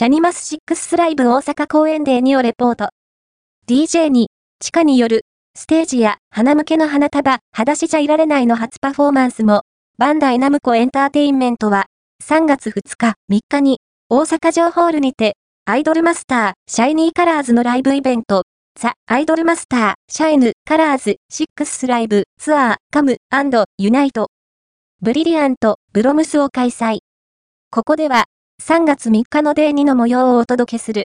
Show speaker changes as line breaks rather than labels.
シャニマス6スライブ大阪公演デーにをレポート。DJ にちかによる、ステージやハナムケのハナタバ、裸足じゃイラレナイの初パフォーマンスも、バンダイナムコエンターテインメントは、3月2日、3日に、大阪城ホールにて、アイドルマスター、シャイニーカラーズのライブイベント、 The Idolmaster、Shiny、Colors、6th Live、Tour、Come、and、Unite、ブリリアント、ブロムスを開催。ここでは、3月3日のデー2の模様をお届けする。